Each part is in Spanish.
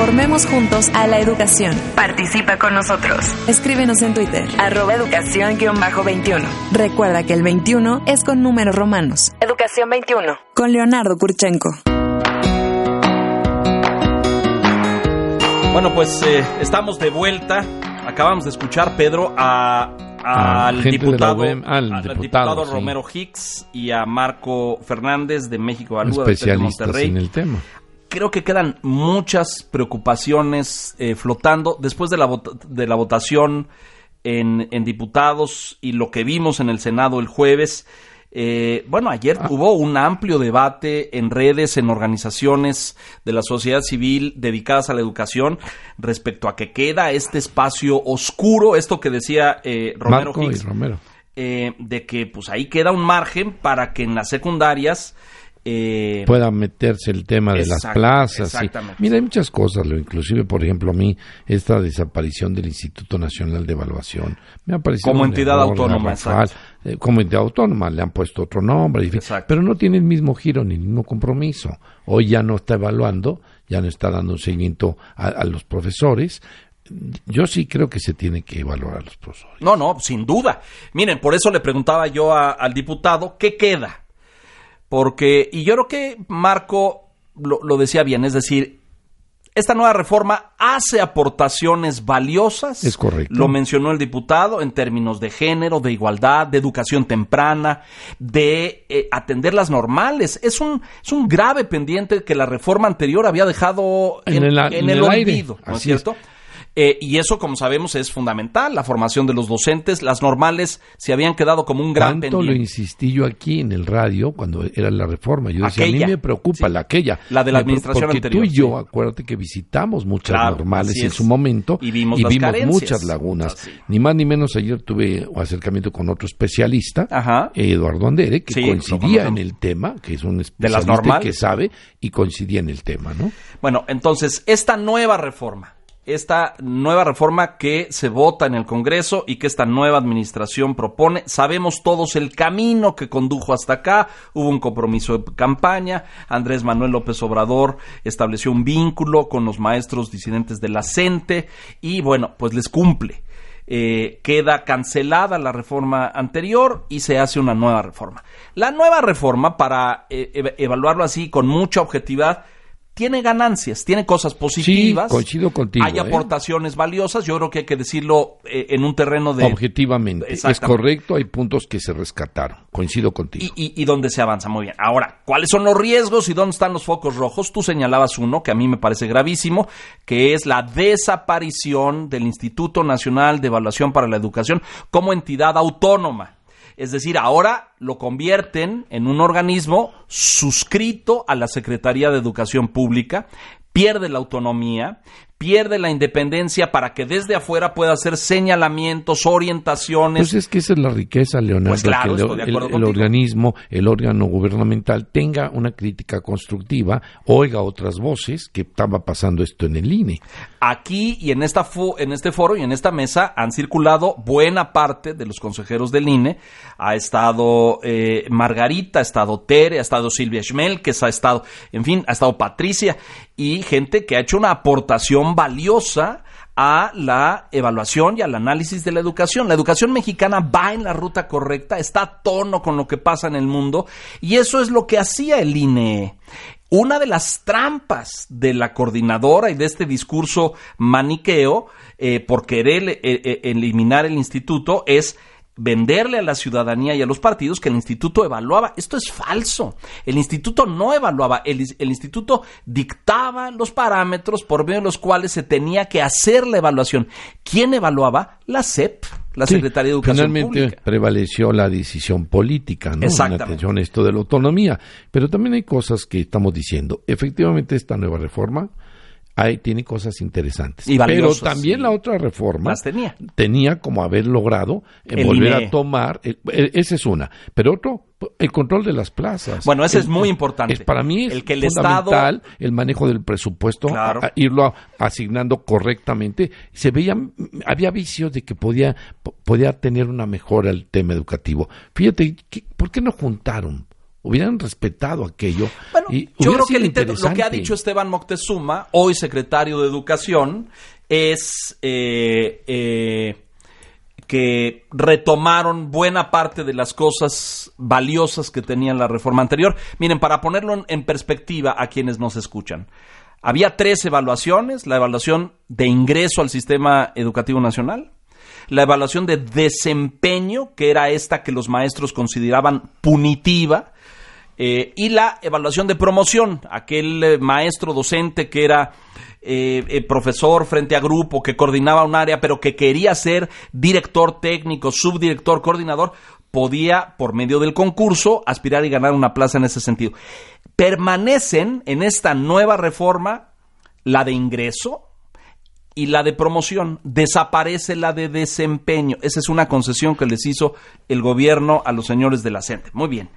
Transformemos juntos a la educación. Participa con nosotros. Escríbenos en Twitter. Arroba educación-21. Recuerda que el 21 es con números romanos. Educación 21. Con Leonardo Kurchenko. Bueno, pues eh, estamos de vuelta. Acabamos de escuchar, Pedro, a, Ah, al, diputado, UEM, al al diputado, diputado sí. Romero Hicks y a Marco Fernández de México del TEC de especialistas Monterrey. en el tema. Creo que quedan muchas preocupaciones eh, flotando después de la, vota- de la votación en, en diputados y lo que vimos en el Senado el jueves. Eh, bueno, ayer Ah. hubo un amplio debate en redes, en organizaciones de la sociedad civil dedicadas a la educación respecto a que queda este espacio oscuro, esto que decía eh, Romero Marco y Hicks, Romero. eh, de que pues ahí queda un margen para que en las secundarias eh, pueda meterse el tema de las plazas. y-. Mira, hay muchas cosas, Leo, inclusive, por ejemplo, a mí, esta desaparición del Instituto Nacional de Evaluación me ha parecido Como entidad error autónoma. Eh, como entidad autónoma, le han puesto otro nombre, y pero no tiene el mismo giro ni el mismo compromiso. Hoy ya no está evaluando, ya no está dando un seguimiento a, a los profesores. Yo sí creo que se tiene que evaluar a los profesores. No, no, sin duda. Miren, por eso le preguntaba yo a- al diputado, ¿qué queda? Porque, y yo creo que Marco lo, lo decía bien, es decir, esta nueva reforma hace aportaciones valiosas. Es correcto. Lo mencionó el diputado en términos de género, de igualdad, de educación temprana, de eh, atender las normales. Es un, es un grave pendiente que la reforma anterior había dejado En el a- en el, el aire. olvido, ¿no Así es. cierto? Eh, y eso, como sabemos, es fundamental, la formación de los docentes. Las normales se habían quedado como un gran Tanto lo pendiente. insistí yo aquí en el radio cuando era la reforma. Yo decía, Aquella, a mí me preocupa sí. la aquella. La de la Me administración porque anterior, tú y yo, sí. acuérdate que visitamos muchas Claro, normales en su momento Y vimos las carencias. muchas lagunas. Así. Ni más ni menos ayer tuve un acercamiento con otro especialista, Ajá. Eduardo Andere, que Sí, lo coincidía en el tema, que es un especialista que sabe y coincidía en el tema, ¿no? Bueno, entonces, esta nueva reforma, esta nueva reforma que se vota en el Congreso y que esta nueva administración propone, sabemos todos el camino que condujo hasta acá, hubo un compromiso de campaña, Andrés Manuel López Obrador estableció un vínculo con los maestros disidentes de la CENTE y bueno, pues les cumple. Eh, queda cancelada la reforma anterior y se hace una nueva reforma. La nueva reforma, para eh, eva- evaluarlo así con mucha objetividad, tiene ganancias, tiene cosas positivas. coincido contigo, Hay ¿eh? aportaciones valiosas. Yo creo que hay que decirlo eh, en un terreno de. Objetivamente, es correcto, hay puntos que se rescataron, coincido contigo. Y, y, y donde se avanza muy bien. Ahora, ¿cuáles son los riesgos y dónde están los focos rojos? Tú señalabas uno que a mí me parece gravísimo, que es la desaparición del Instituto Nacional de Evaluación para la Educación como entidad autónoma. Es decir, ahora lo convierten en un organismo suscrito a la Secretaría de Educación Pública, pierde la autonomía, pierde la independencia para que desde afuera pueda hacer señalamientos, orientaciones. Pues es que esa es la riqueza, Leonardo, Pues claro, que el, estoy de el- el organismo, el órgano gubernamental tenga una crítica constructiva, oiga otras voces que estaba pasando esto en el INE. Aquí y en, esta en este foro y en esta mesa han circulado buena parte de los consejeros del INE. Ha estado eh, Margarita, ha estado Tere, ha estado Silvia Schmel, que ha estado, en fin, ha estado Patricia y gente que ha hecho una aportación valiosa a la evaluación y al análisis de la educación. La educación mexicana va en la ruta correcta, está a tono con lo que pasa en el mundo y eso es lo que hacía el INE. Una de las trampas de la coordinadora y de este discurso maniqueo eh, por querer eh, eh, eliminar el instituto es venderle a la ciudadanía y a los partidos que el instituto evaluaba. Esto es falso. El instituto no evaluaba, el, el instituto dictaba los parámetros por medio de los cuales se tenía que hacer la evaluación. ¿Quién evaluaba? La SEP, la Sí, Secretaría de Educación Finalmente Pública. prevaleció la decisión política, ¿no? En atención a esto de la autonomía. Pero también hay cosas que estamos diciendo. Efectivamente, esta nueva reforma ahí tiene cosas interesantes. Y Pero también sí. la otra reforma Las tenía. tenía como haber logrado eh, El volver INE. a tomar, eh, esa es una, pero otro, el control de las plazas. Bueno, ese El- es muy importante. es- para mí es El que el Estado- fundamental el manejo del presupuesto, Claro. a- a irlo a- asignando correctamente. Se veían, había vicios de que podía, po- podía tener una mejora el tema educativo. Fíjate, ¿qué- ¿por qué no juntaron hubieran respetado aquello. Bueno, y yo creo que sido el intento- lo que ha dicho Esteban Moctezuma, hoy secretario de Educación, es eh, eh, que retomaron buena parte de las cosas valiosas que tenía la reforma anterior. Miren, para ponerlo en, en perspectiva a quienes nos escuchan, había tres evaluaciones, la evaluación de ingreso al sistema educativo nacional, la evaluación de desempeño, que era esta que los maestros consideraban punitiva, eh, y la evaluación de promoción, aquel eh, maestro docente que era eh, profesor frente a grupo, que coordinaba un área, pero que quería ser director técnico, subdirector, coordinador, podía, por medio del concurso, aspirar y ganar una plaza en ese sentido. Permanecen en esta nueva reforma la de ingreso, y la de promoción, desaparece la de desempeño. Esa es una concesión que les hizo el gobierno a los señores de la CENTE. Muy bien.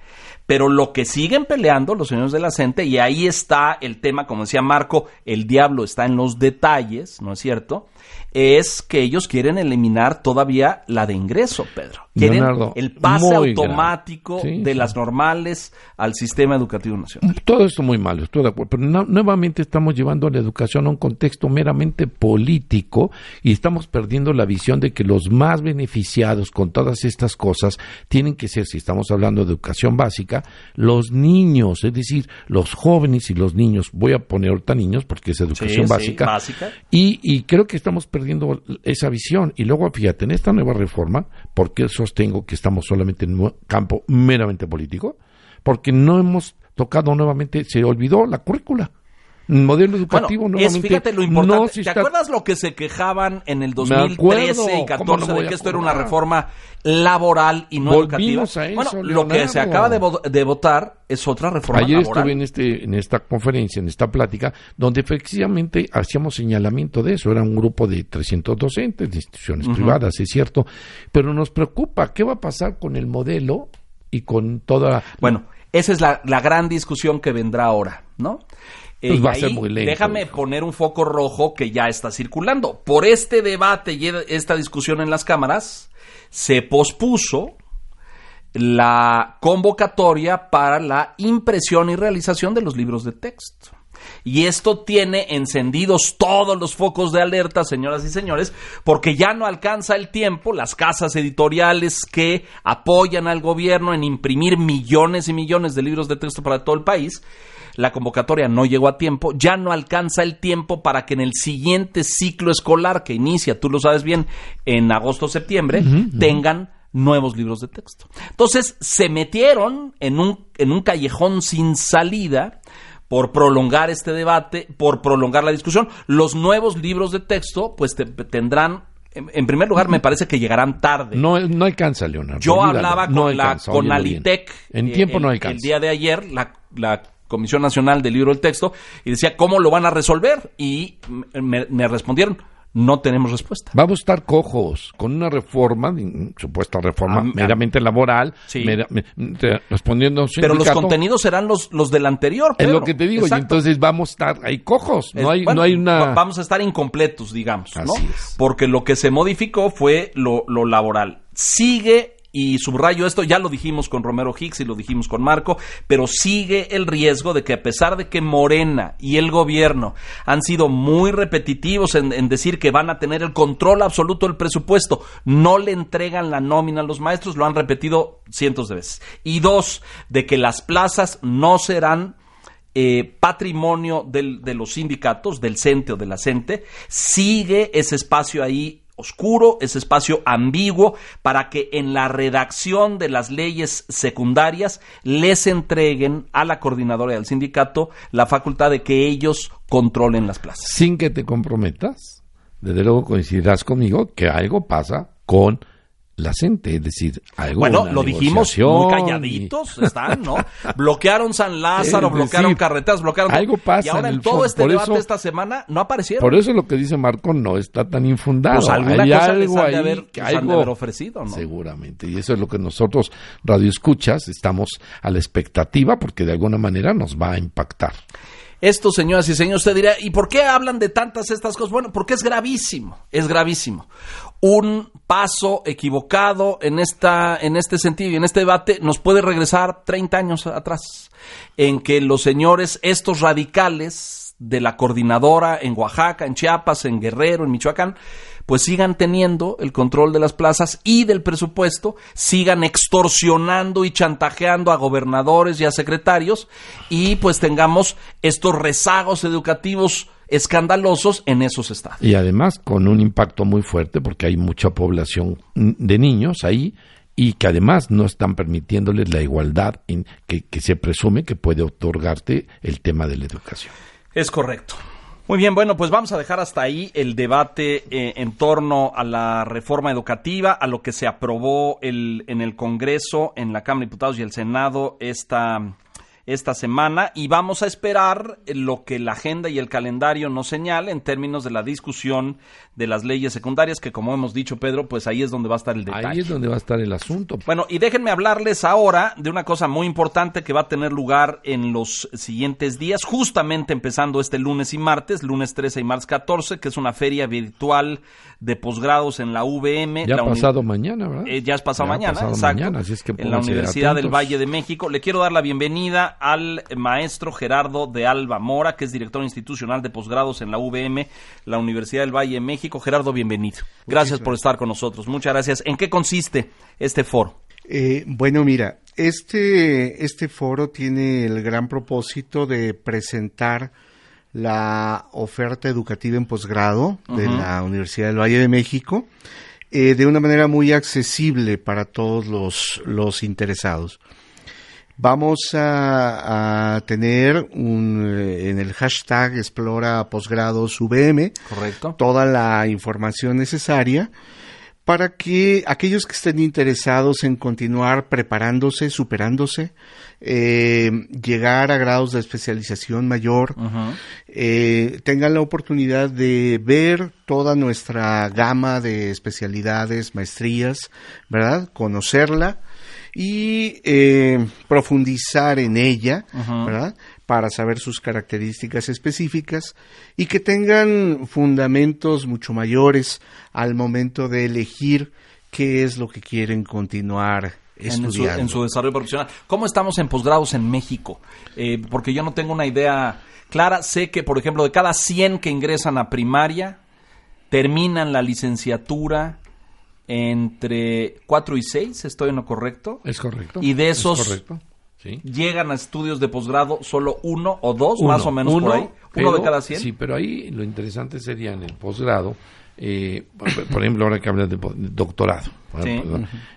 Pero lo que siguen peleando los señores de la CENTE, y ahí está el tema, como decía Marco, el diablo está en los detalles, ¿no es cierto? Es que ellos quieren eliminar todavía la de ingreso, Pedro. Quieren Leonardo, el pase automático Sí, de sí. las normales al sistema educativo nacional. Todo esto muy malo, estoy de acuerdo. Pero no- nuevamente estamos llevando a la educación a un contexto meramente político y estamos perdiendo la visión de que los más beneficiados con todas estas cosas tienen que ser, si estamos hablando de educación básica, los niños, es decir, los jóvenes y los niños. Voy a poner ahorita niños porque es educación Sí, sí, básica. básica. Y, y creo que estamos perdiendo esa visión. Y luego, fíjate, en esta nueva reforma, ¿por qué sostengo que estamos solamente en un campo meramente político? Porque no hemos tocado nuevamente, se olvidó la currícula. El modelo educativo Bueno, es, fíjate lo importante. no se ¿Te está- acuerdas lo que se quejaban en el Me 2013 acuerdo, y ¿cómo no 14 voy de que esto era una reforma laboral y no Volvimos educativa? a eso, bueno, lo que se Leonardo. acaba de, vo- de votar es otra reforma Ayer laboral. estuve en este en esta conferencia, en esta plática, donde efectivamente hacíamos señalamiento de eso. Era un grupo de 300 docentes de instituciones privadas, es cierto. Pero nos preocupa qué va a pasar con el modelo y con toda Bueno, esa es la, la gran discusión que vendrá ahora, ¿no? Pues Eh, va a ser muy lento, Déjame poner un foco rojo que ya está circulando. Por este debate y esta discusión en las cámaras, se pospuso la convocatoria para la impresión y realización de los libros de texto. Y esto tiene encendidos todos los focos de alerta, señoras y señores, porque ya no alcanza el tiempo las casas editoriales que apoyan al gobierno en imprimir millones y millones de libros de texto para todo el país. La convocatoria no llegó a tiempo, ya no alcanza el tiempo para que en el siguiente ciclo escolar que inicia, tú lo sabes bien, en agosto-septiembre, tengan nuevos libros de texto. Entonces se metieron en un, en un callejón sin salida por prolongar este debate, por prolongar la discusión. Los nuevos libros de texto, pues te- tendrán, en, primer lugar, me parece que llegarán tarde. no no alcanza, Leonardo. Yo hablaba con no la alcanza, con óyelo bien. Alitec En eh, tiempo no el- alcanza. El día de ayer, la, la Comisión Nacional del Libro del Texto, y decía, ¿cómo lo van a resolver? Y me, me respondieron, no tenemos respuesta. Vamos a estar cojos con una reforma, supuesta reforma Am- am- meramente laboral, Sí. mera- me- te- respondiendo Pero los contenidos serán los, los del anterior. Es Pedro. lo que te digo, y entonces vamos a estar ahí cojos. No Es- hay, bueno, no hay una. va- Vamos a estar incompletos, digamos, ¿no? Es. Porque lo que se modificó fue lo, lo laboral. Sigue, y subrayo esto, ya lo dijimos con Romero Hicks y lo dijimos con Marco, pero sigue el riesgo de que a pesar de que Morena y el gobierno han sido muy repetitivos en, decir que van a tener el control absoluto del presupuesto, no le entregan la nómina a los maestros, lo han repetido cientos de veces. Y dos, de que las plazas no serán eh, patrimonio de los sindicatos, del CENTE o de la CENTE, sigue ese espacio ahí oscuro, ese espacio ambiguo, para que en la redacción de las leyes secundarias les entreguen a la coordinadora al sindicato la facultad de que ellos controlen las plazas. sin que te comprometas, desde luego coincidirás conmigo que algo pasa con la gente, es decir, algo Bueno, lo dijimos muy calladitos, están, ¿no? Bloquearon San Lázaro, bloquearon carreteras, bloquearon... algo pasa Y ahora en el todo fondo. este Por debate eso- esta semana no aparecieron. Por eso lo que dice Marco no está tan infundado. Pues alguna Hay cosa les algo han de ahí haber- que les han de algo- haber ofrecido, ¿no? Seguramente. Y eso es lo que nosotros, Radio Escuchas, estamos a la expectativa porque de alguna manera nos va a impactar. Esto, señoras y señores, usted dirá, ¿y por qué hablan de tantas estas cosas? Bueno, porque es gravísimo, es gravísimo. Un paso equivocado en esta en este sentido y en este debate nos puede regresar 30 años atrás en que los señores estos radicales de la coordinadora en Oaxaca, en Chiapas, en Guerrero, en Michoacán, pues sigan teniendo el control de las plazas y del presupuesto, sigan extorsionando y chantajeando a gobernadores y a secretarios y pues tengamos estos rezagos educativos escandalosos en esos estados. Y además con un impacto muy fuerte porque hay mucha población de niños ahí y que además no están permitiéndoles la igualdad en que, que se presume que puede otorgarte el tema de la educación. Es correcto. Muy bien, bueno, pues vamos a dejar hasta ahí el debate eh, en torno a la reforma educativa, a lo que se aprobó el, en el Congreso, en la Cámara de Diputados y el Senado esta, esta semana y vamos a esperar lo que la agenda y el calendario nos señale en términos de la discusión de las leyes secundarias, que como hemos dicho, Pedro, pues ahí es donde va a estar el detalle. Ahí es donde va a estar el asunto. Bueno, y déjenme hablarles ahora de una cosa muy importante que va a tener lugar en los siguientes días, justamente empezando este lunes y martes, lunes 13 y martes 14, que es una feria virtual de posgrados en la VM. Ya la ha pasado mañana, ¿verdad? Eh, ya es pasado Ya mañana, pasado exacto. mañana, así es que en la Universidad del. Valle de México. Le quiero dar la bienvenida al maestro Gerardo de Alba Mora, que es director institucional de posgrados en la VM, la Universidad del Valle de México. Gerardo, bienvenido. Gracias por estar con nosotros. Muchas gracias. ¿En qué consiste este foro? Eh, bueno, mira, este, este foro tiene el gran propósito de presentar la oferta educativa en posgrado de la Universidad del Valle de México eh, de una manera muy accesible para todos los, los interesados. Vamos a, a tener un, eh, en el hashtag Explora Posgrados VM Correcto. toda la información necesaria para que aquellos que estén interesados en continuar preparándose, superándose, eh, llegar a grados de especialización mayor, eh, tengan la oportunidad de ver toda nuestra gama de especialidades, maestrías, ¿verdad? Conocerla y eh, profundizar en ella, ¿verdad? Para saber sus características específicas y que tengan fundamentos mucho mayores al momento de elegir qué es lo que quieren continuar En su, estudiando. en su desarrollo profesional. ¿Cómo estamos en posgrados en México? Eh, porque yo no tengo una idea clara. Sé que, por ejemplo, de cada 100 que ingresan a primaria, terminan la licenciatura entre 4 y 6, ¿estoy en lo correcto? Es correcto. Y de es esos- correcto, sí. Llegan a estudios de posgrado solo uno o dos, Uno, más o menos uno, por ahí. Uno pero- de cada 100. Sí, pero ahí lo interesante sería en el posgrado, eh, por, por ejemplo, ahora que hablas de, doctorado. Sí.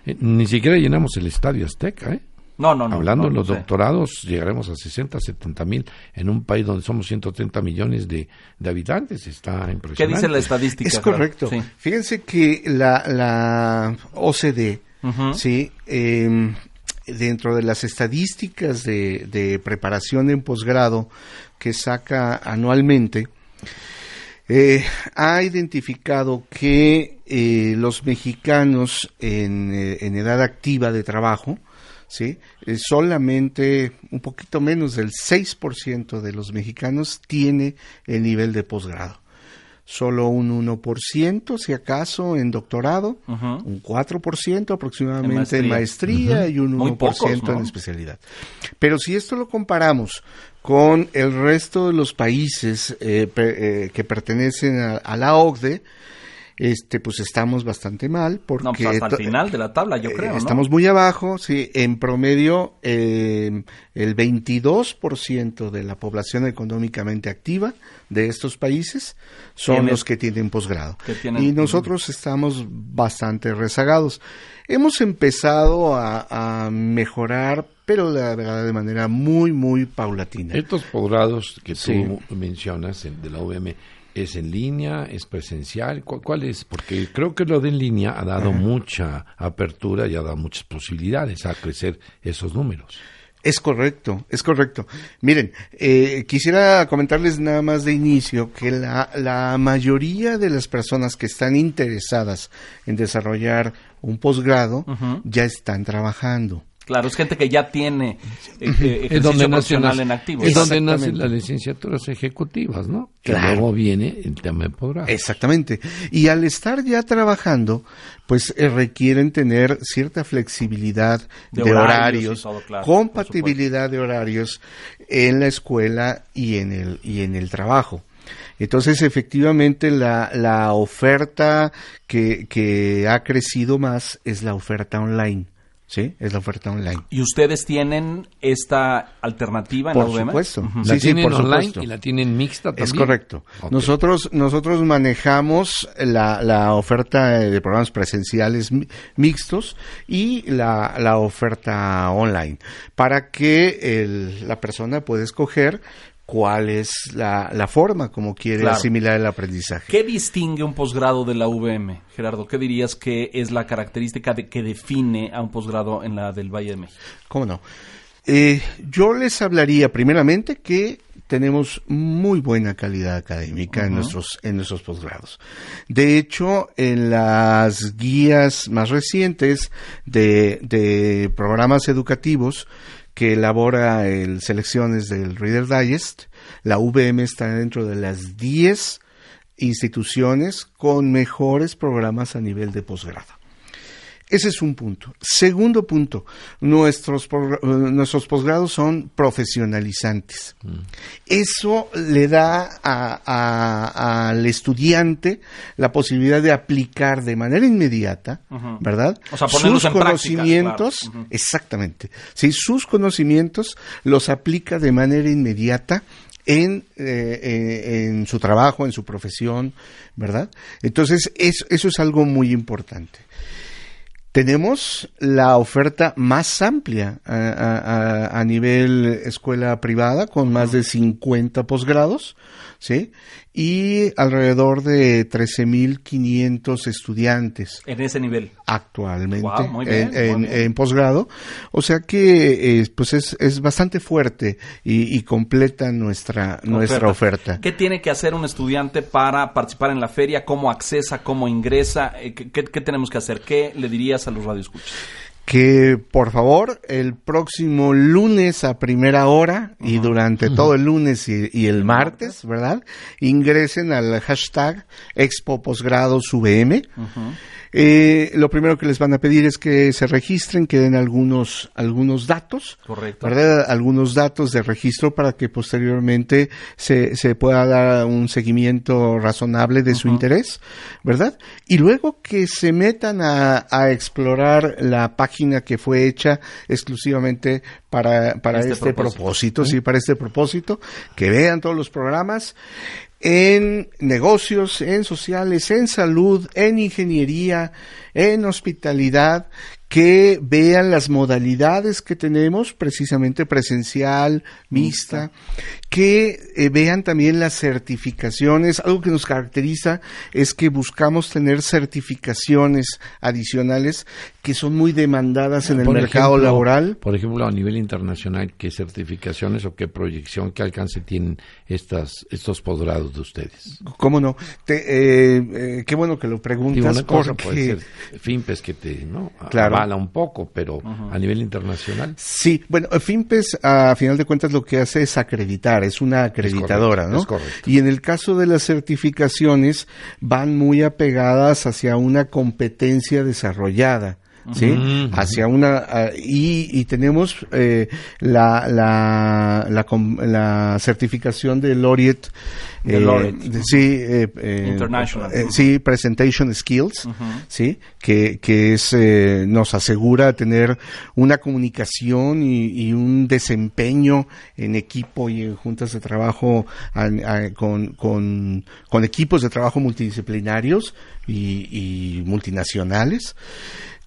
Eh, ni siquiera llenamos el estadio Azteca, ¿eh? No, no, no. Hablando no, de no los sé. doctorados, llegaremos a 60, 70 mil en un país donde somos 130 millones de, de habitantes. Está impresionante. ¿Qué dice la estadística? Es correcto. Sí. Fíjense que la, la OCDE, Ujú. sí, eh, dentro de las estadísticas de, de preparación en posgrado que saca anualmente, eh, ha identificado que eh, los mexicanos en, eh, en edad activa de trabajo, ¿sí? Eh, solamente un poquito menos del 6% de los mexicanos tiene el nivel de posgrado. Solo un 1%, si acaso, en doctorado, Ujú. un 4% aproximadamente En en maestría. y un 1% Muy pocos, en ¿no? especialidad. Pero si esto lo comparamos con el resto de los países eh, eh, que pertenecen a, a la OCDE, este, pues estamos bastante mal porque No, pues hasta el final de la tabla, yo eh, creo, ¿no? Estamos muy abajo, sí, en promedio eh, el 22% de la población económicamente activa de estos países son los que tienen posgrado. que tienen- y nosotros estamos bastante rezagados. Hemos empezado a, a mejorar, pero la verdad de manera muy, muy paulatina. Estos posgrados que tú Sí. mencionas en- de la UVM, ¿es en línea? ¿Es presencial? ¿Cuál, cuál es? Porque creo que lo de en línea ha dado mucha apertura y ha dado muchas posibilidades a crecer esos números. Es correcto, es correcto. Miren, eh, quisiera comentarles nada más de inicio que la, la mayoría de las personas que están interesadas en desarrollar un posgrado ya están trabajando. Claro, es gente que ya tiene eh, ejercicio donde las, en activo. es donde nacen las licenciaturas ejecutivas, ¿no? Que Claro. luego viene el tema de posgrado. Exactamente. Y al estar ya trabajando, pues eh, requieren tener cierta flexibilidad De de, horarios horarios, y todo, claro, compatibilidad de horarios en la escuela y en el, y en el trabajo. Entonces, efectivamente, la, la oferta que, que ha crecido más es la oferta online. ¿Sí? Es la oferta online. ¿Y ustedes tienen esta alternativa en Por la UVM? supuesto. Ujú. La Sí, sí, tienen por online supuesto. y la tienen mixta también. Es correcto. Nosotros, nosotros manejamos la, la oferta de programas presenciales mi- mixtos y la, la oferta online para que el- la persona pueda escoger cuál es la, la forma como quiere Claro. asimilar el aprendizaje. ¿Qué distingue un posgrado de la UVM, Gerardo? ¿Qué dirías que es la característica de, que define a un posgrado en la del Valle de México? ¿Cómo no? Eh, yo les hablaría primeramente que tenemos muy buena calidad académica en nuestros en nuestros posgrados. De hecho, en las guías más recientes de, de programas educativos que elabora el selecciones del Reader Digest, la UVM está dentro de las 10 instituciones con mejores programas a nivel de posgrado. Ese es un punto. Segundo punto, nuestros, eh, nuestros posgrados son profesionalizantes. Eso le da al estudiante la posibilidad de aplicar de manera inmediata. ¿verdad? O sea, ponerlos sus en práctica, conocimientos, exactamente. Sí, sus conocimientos los aplica de manera inmediata en, eh, eh, en su trabajo, en su profesión, ¿verdad? Entonces, es- eso es algo muy importante. Tenemos la oferta más amplia a, a- a- a nivel escuela privada, con más de 50 posgrados, ¿sí? Y alrededor de 13.500 estudiantes En ese nivel. actualmente Guau, muy bien, en, posgrado. O sea que eh, pues es, es bastante fuerte y, y completa nuestra, nuestra oferta. ¿Qué tiene que hacer un estudiante para participar en la feria? ¿Cómo accesa? ¿Cómo ingresa? Eh, ¿Qué, qué- qué tenemos que hacer? ¿Qué le dirías a los radioescuchas? Que por favor el próximo lunes a primera hora y durante todo el lunes y, y el martes, ¿verdad? Ingresen al hashtag Expo Posgrados VM. Eh, lo primero que les van a pedir es que se registren, que den algunos, algunos datos. Correcto. ¿verdad? Algunos datos de registro para que posteriormente se, se pueda dar un seguimiento razonable de su interés, ¿verdad? Y luego que se metan a, a explorar la página que fue hecha exclusivamente para, para Este este, propósito. propósito, sí, para este propósito, que vean todos los programas en negocios, en sociales, en salud, en ingeniería, en hospitalidad, que vean las modalidades que tenemos, precisamente presencial, mixta, que eh, vean también las certificaciones. Algo que nos caracteriza es que buscamos tener certificaciones adicionales que son muy demandadas en el Por mercado ejemplo, laboral. Por ejemplo, a nivel internacional, ¿qué certificaciones o qué proyección, qué alcance tienen estas, estos posgrados de ustedes? ¿Cómo no? Te- eh, eh, qué bueno que lo preguntas una cosa porque puede ser FIMPES que te ¿no? Claro. Un poco, pero a nivel internacional. Sí, bueno, FIMPES a final de cuentas lo que hace es acreditar, es una acreditadora, correcto, ¿no? es correcto. Y en el caso de las certificaciones van muy apegadas hacia una competencia desarrollada. ¿Sí? Hacia una. ah, y, y tenemos eh, la, la, la, com- la certificación de Laureate. De eh, Laureate. de- sí, eh, eh, International. eh, sí, Presentation Skills. ¿sí? Que, que es, eh, nos asegura tener una comunicación y, y un desempeño en equipo y en juntas de trabajo a- con, con, con equipos de trabajo multidisciplinarios y, y multinacionales.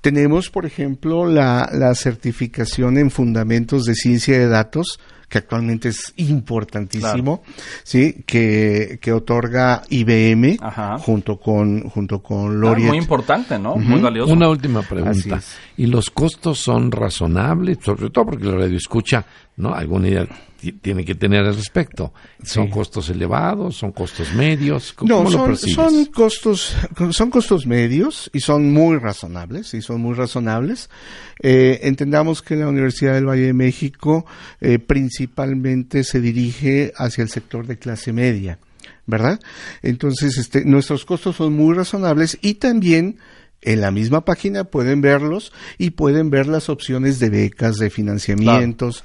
Tenemos, por ejemplo, la, la certificación en fundamentos de ciencia de datos, que actualmente es importantísimo, sí, que, que otorga IBM Ajá. junto con junto con Ah, muy importante, ¿no? Muy valioso. Una última pregunta. ¿Y los costos son razonables? Sobre todo porque la radio escucha, ¿no? Alguna idea tiene que tener al respecto? ¿Son Sí. costos elevados? ¿Son costos medios? ¿Cómo No, lo son, percibes? son costos, son costos medios y son muy razonables, y son muy razonables. Eh, entendamos que la Universidad del Valle de México eh, principalmente se dirige hacia el sector de clase media, ¿verdad? Entonces, este, nuestros costos son muy razonables y también en la misma página pueden verlos y pueden ver las opciones de becas, de financiamientos.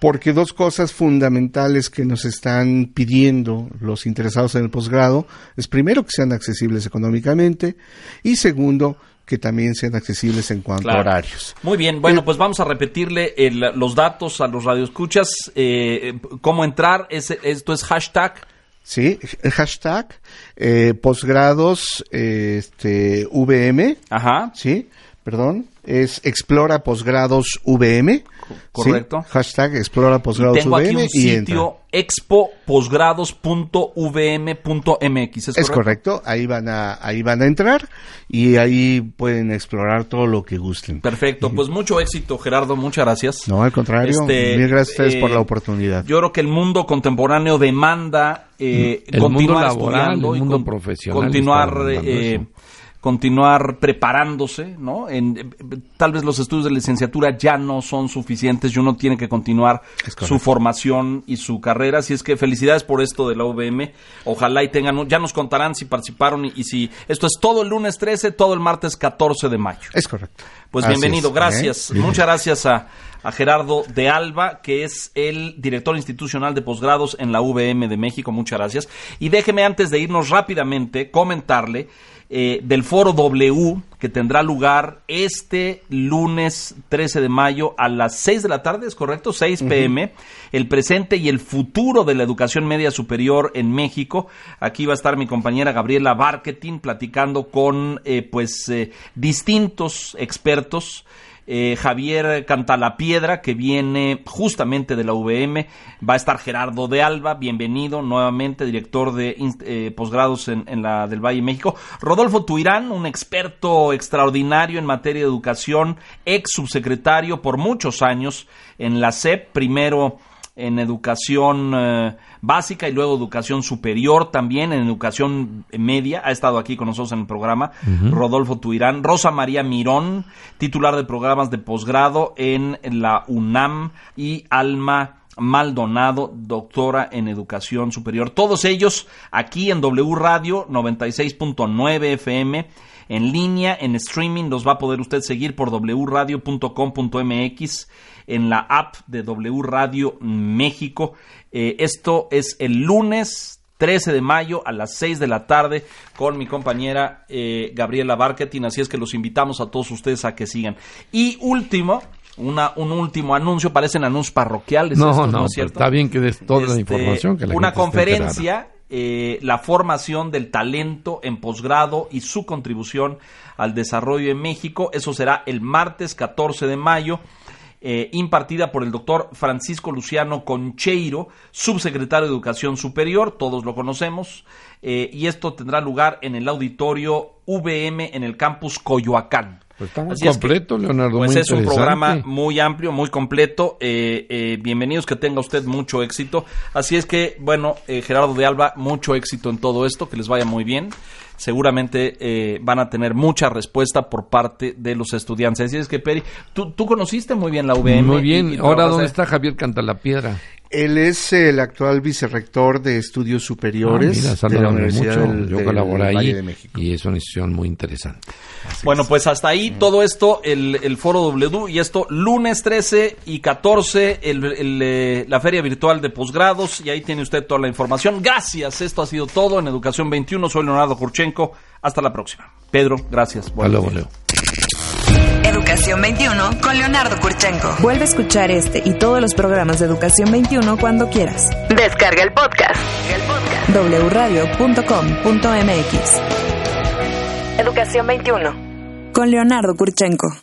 Porque dos cosas fundamentales que nos están pidiendo los interesados en el posgrado es primero que sean accesibles económicamente y segundo que también sean accesibles en cuanto Claro. a horarios. Muy bien, bueno, pues vamos a repetirle el- los datos a los radioescuchas. Eh, ¿Cómo entrar? Es- esto es hashtag. Sí, hashtag eh, posgrados eh, este, VM, Ajá. sí, perdón, es explora posgrados VM. correcto. sí, hashtag explora posgrados Tengo aquí VM un y entra. sitio expoposgrados.vm.mx. ¿Es, Es correcto, ahí van a ahí van a entrar y ahí pueden explorar todo lo que gusten. Perfecto, pues mucho éxito, Gerardo. Muchas gracias. No, al contrario, Este, mil gracias a ustedes por eh, la oportunidad. Yo creo que el mundo contemporáneo demanda eh, El mundo continuar laboral, estudiando el y mundo profesional continuar continuar preparándose, ¿no? En, eh, tal vez los estudios de licenciatura ya no son suficientes y uno tiene que continuar su formación y su carrera. Así es que felicidades por esto de la UVM. Ojalá y tengan, ya nos contarán si participaron y, y si esto es todo el lunes 13, todo el martes 14 de mayo. Es correcto. Pues Así bienvenido, es, gracias. ¿eh? Muchas gracias a, a Gerardo de Alba, que es el director institucional de posgrados en la VM de México. Muchas gracias. Y déjeme antes de irnos rápidamente comentarle eh, del foro W que tendrá lugar este lunes 13 de mayo a las 6 de la tarde, ¿es correcto? 6 pm. El presente y el futuro de la educación media superior en México. Aquí va a estar mi compañera Gabriela Barketing platicando con eh, pues eh, distintos expertos. Eh, Javier Cantalapiedra, que viene justamente de la UVM. Va a estar Gerardo de Alba, bienvenido nuevamente, director de eh, posgrados en, la del Valle México. Rodolfo Tuirán, un experto extraordinario en materia de educación, ex subsecretario por muchos años en la SEP, primero en educación eh, básica y luego educación superior también, en educación media. Ha estado aquí con nosotros en el programa. Rodolfo Tuirán. Rosa María Mirón, titular de programas de posgrado en la UNAM. Y Alma Maldonado, doctora en educación superior. Todos ellos aquí en W Radio 96.9 FM en línea, en streaming, los va a poder usted seguir por wradio.com.mx, en la app de W Radio México. Eh, esto es el lunes 13 de mayo a las 6 de la tarde con mi compañera eh, Gabriela Barketing, así es que los invitamos a todos ustedes a que sigan. Y último, una, un último anuncio, parecen anuncios parroquiales. No, estos, no, es pero cierto? está bien que des toda la Este, información que la una gente conferencia eh, la formación del talento en posgrado y su contribución al desarrollo en México. Eso será el martes 14 de mayo. eh, impartida por el doctor Francisco Luciano Concheiro, subsecretario de Educación Superior, todos lo conocemos, eh, y esto tendrá lugar en el auditorio VM en el campus Coyoacán. Pues está muy Así es que, completo, Leonardo. Pues muy es un programa muy amplio, muy completo. Eh, eh, bienvenidos, que tenga usted mucho éxito. Así es que, bueno, eh, Gerardo de Alba, mucho éxito en todo esto, que les vaya muy bien. Seguramente eh, van a tener mucha respuesta por parte de los estudiantes. Así es que, Peri, tú, tú conociste muy bien la UVM. Muy bien. y Ahora, ¿dónde está Javier Cantalapiedra? Él es el actual vicerrector de estudios superiores Ah, mira, de la Universidad mucho. del, Yo del colaboro ahí de México. y es una institución muy interesante. Bueno, pues hasta ahí todo esto, el, el foro W y esto lunes 13 y 14, el, el, eh, la feria virtual de posgrados y ahí tiene usted toda la información. Gracias, esto ha sido todo en Educación 21, soy Leonardo Kurchenko, hasta la próxima. Pedro, gracias. Hasta luego. Leo. Educación 21 con Leonardo Kurchenko. Vuelve a escuchar este y todos los programas de Educación 21 cuando quieras. Descarga el podcast. Podcast. wradio.com.mx Educación 21. con Leonardo Kurchenko.